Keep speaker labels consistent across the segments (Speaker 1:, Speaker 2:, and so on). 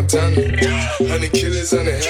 Speaker 1: Montana. Honey killers on the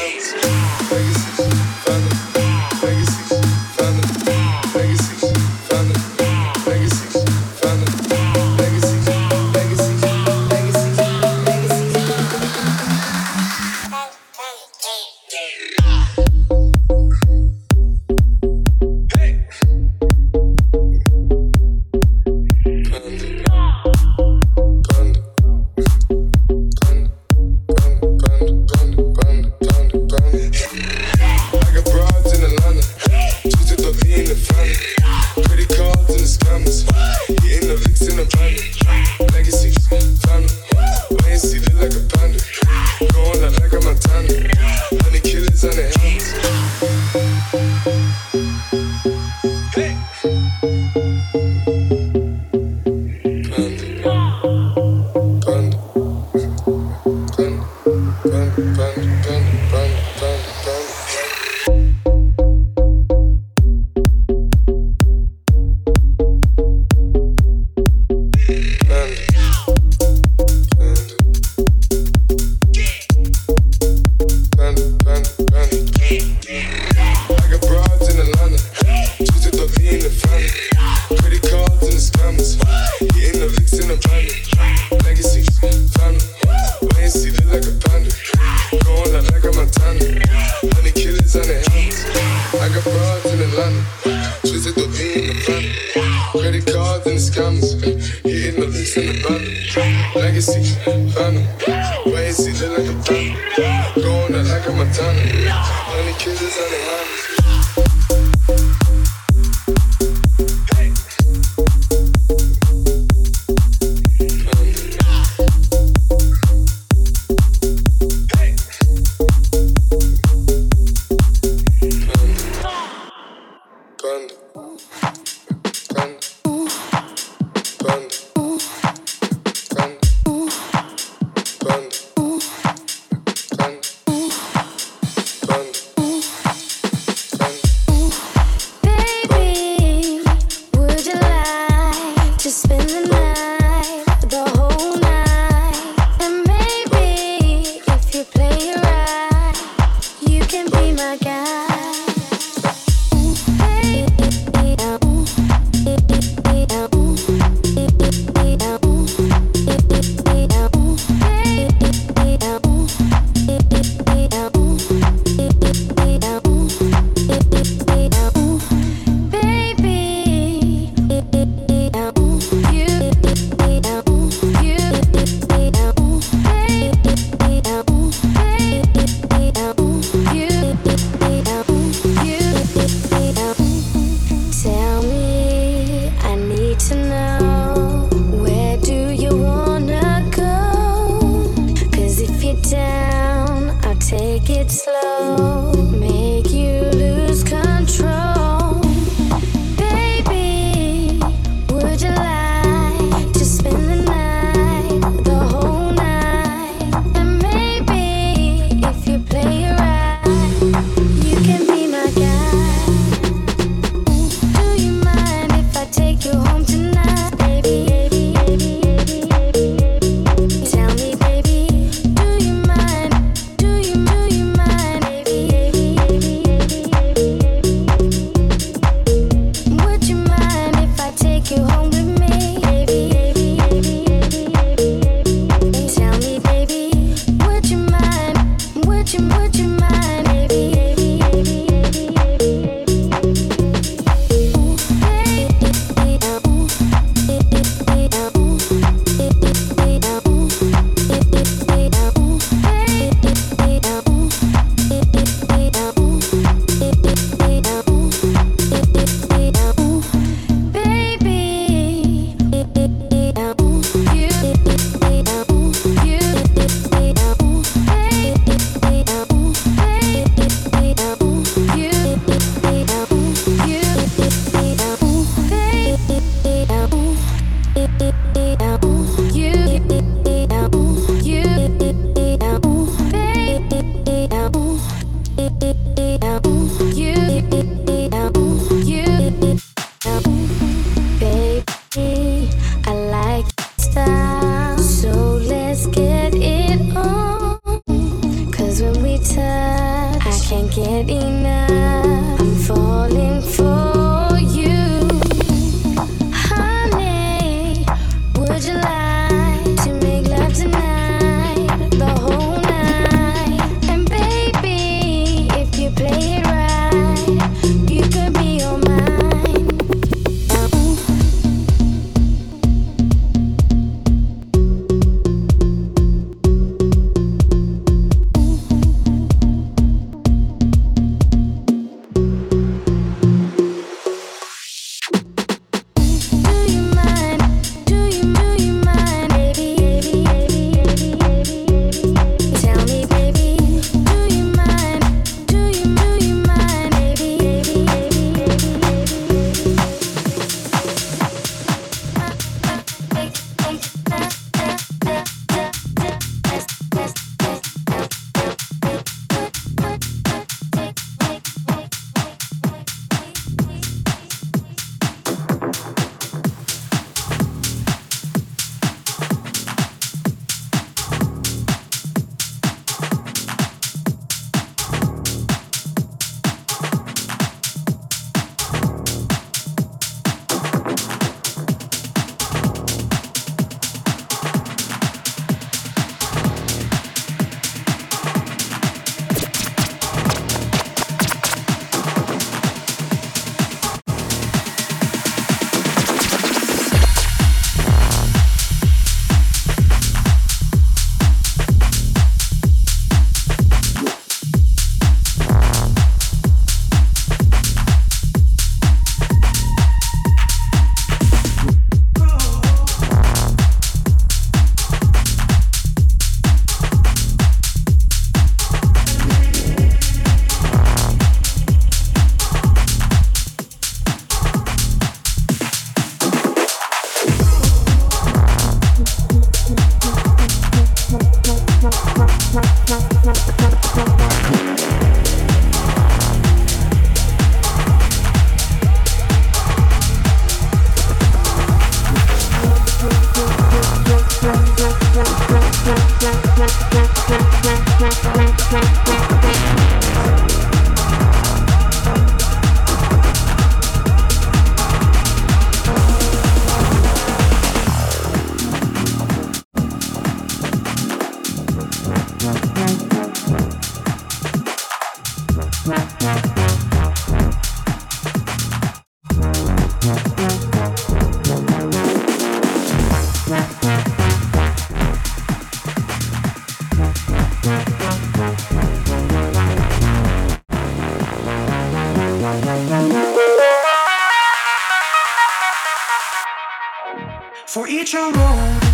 Speaker 2: 路。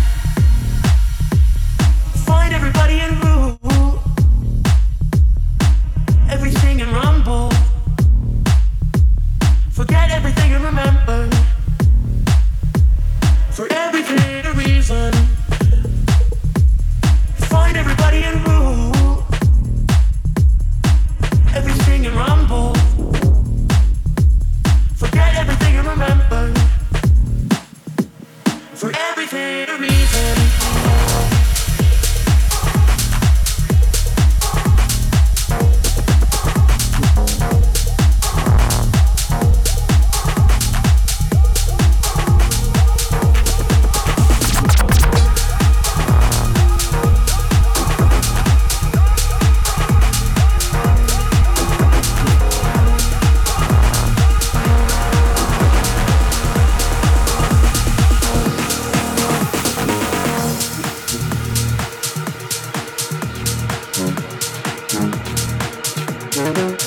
Speaker 2: Shadow.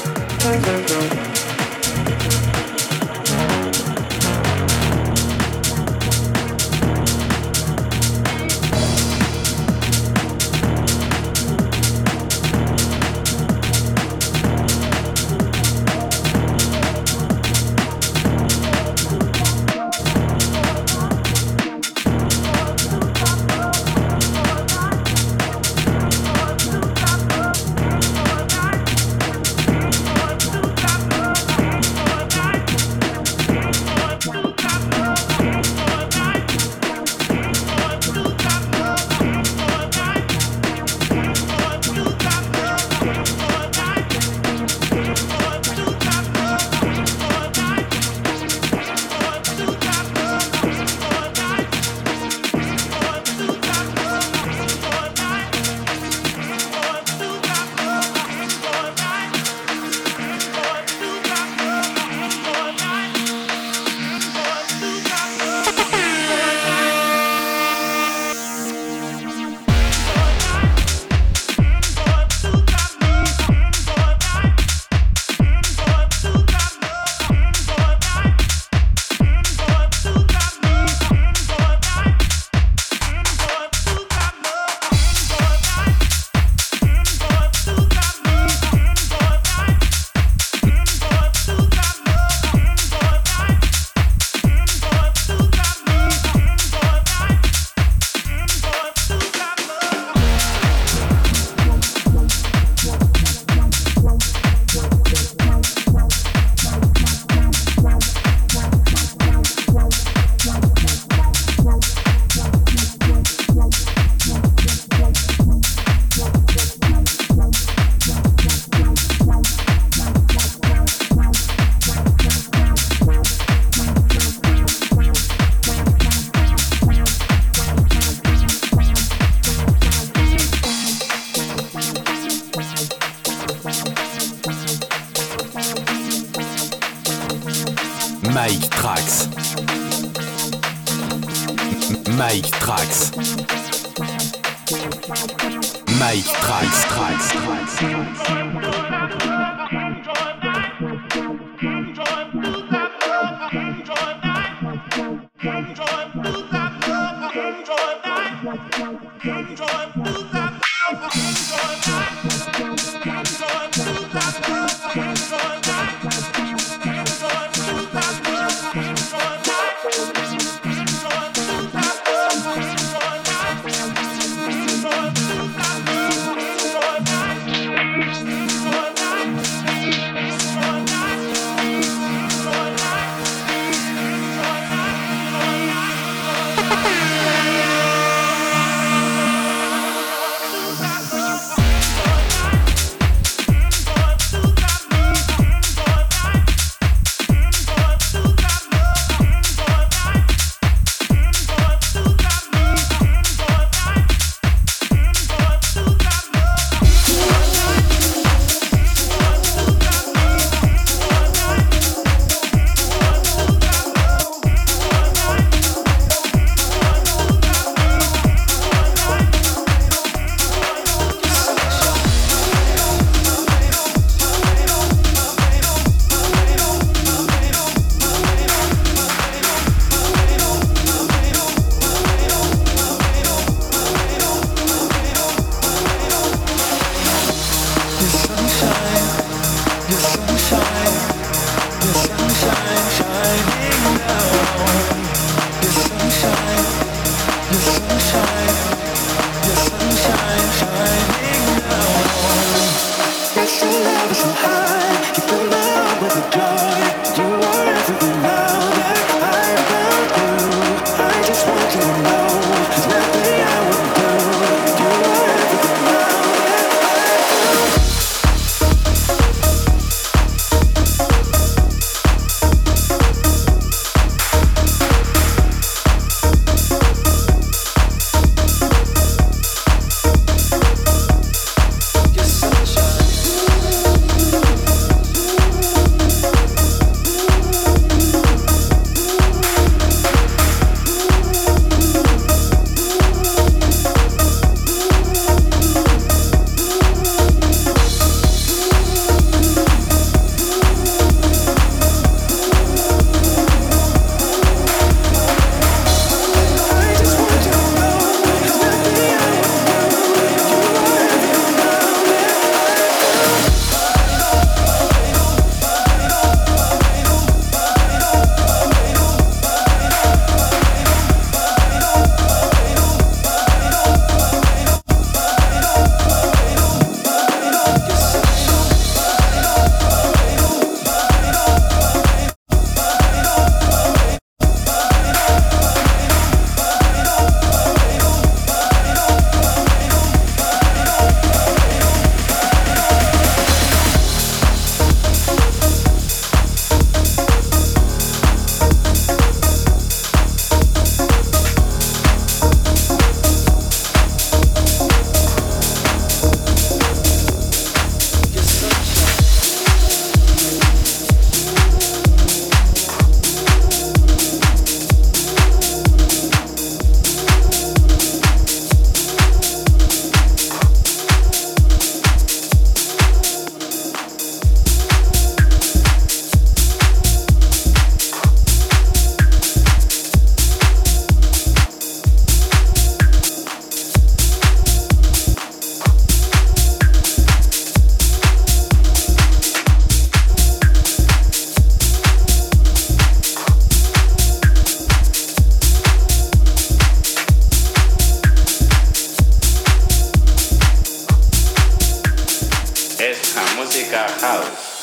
Speaker 3: Trax. Mike Trax. Mike Trax, Trax,
Speaker 4: ¿Qué house.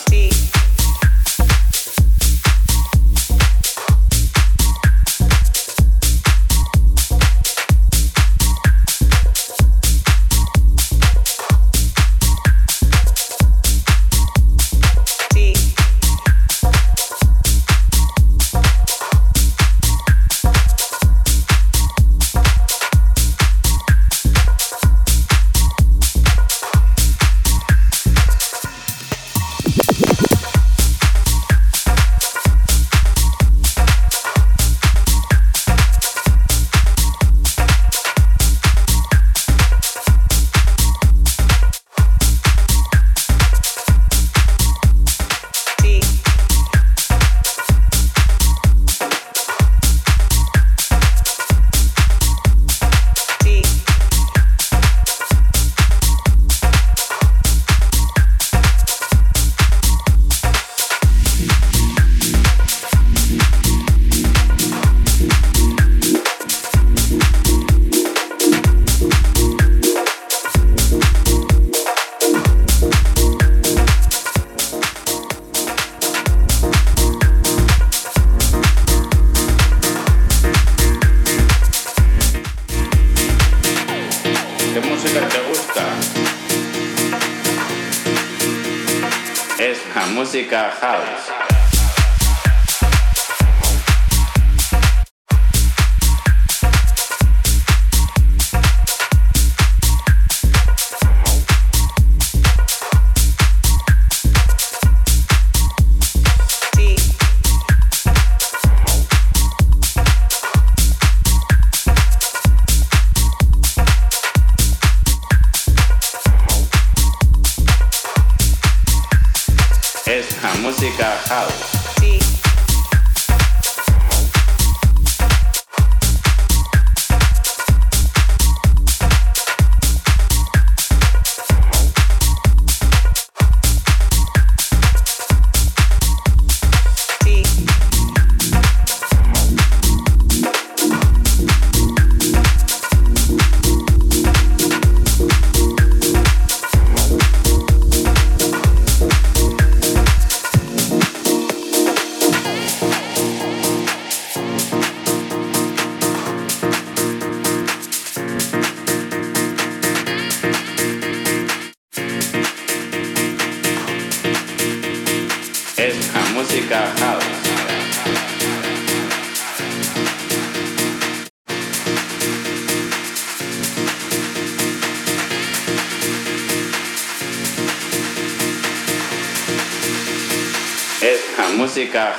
Speaker 4: música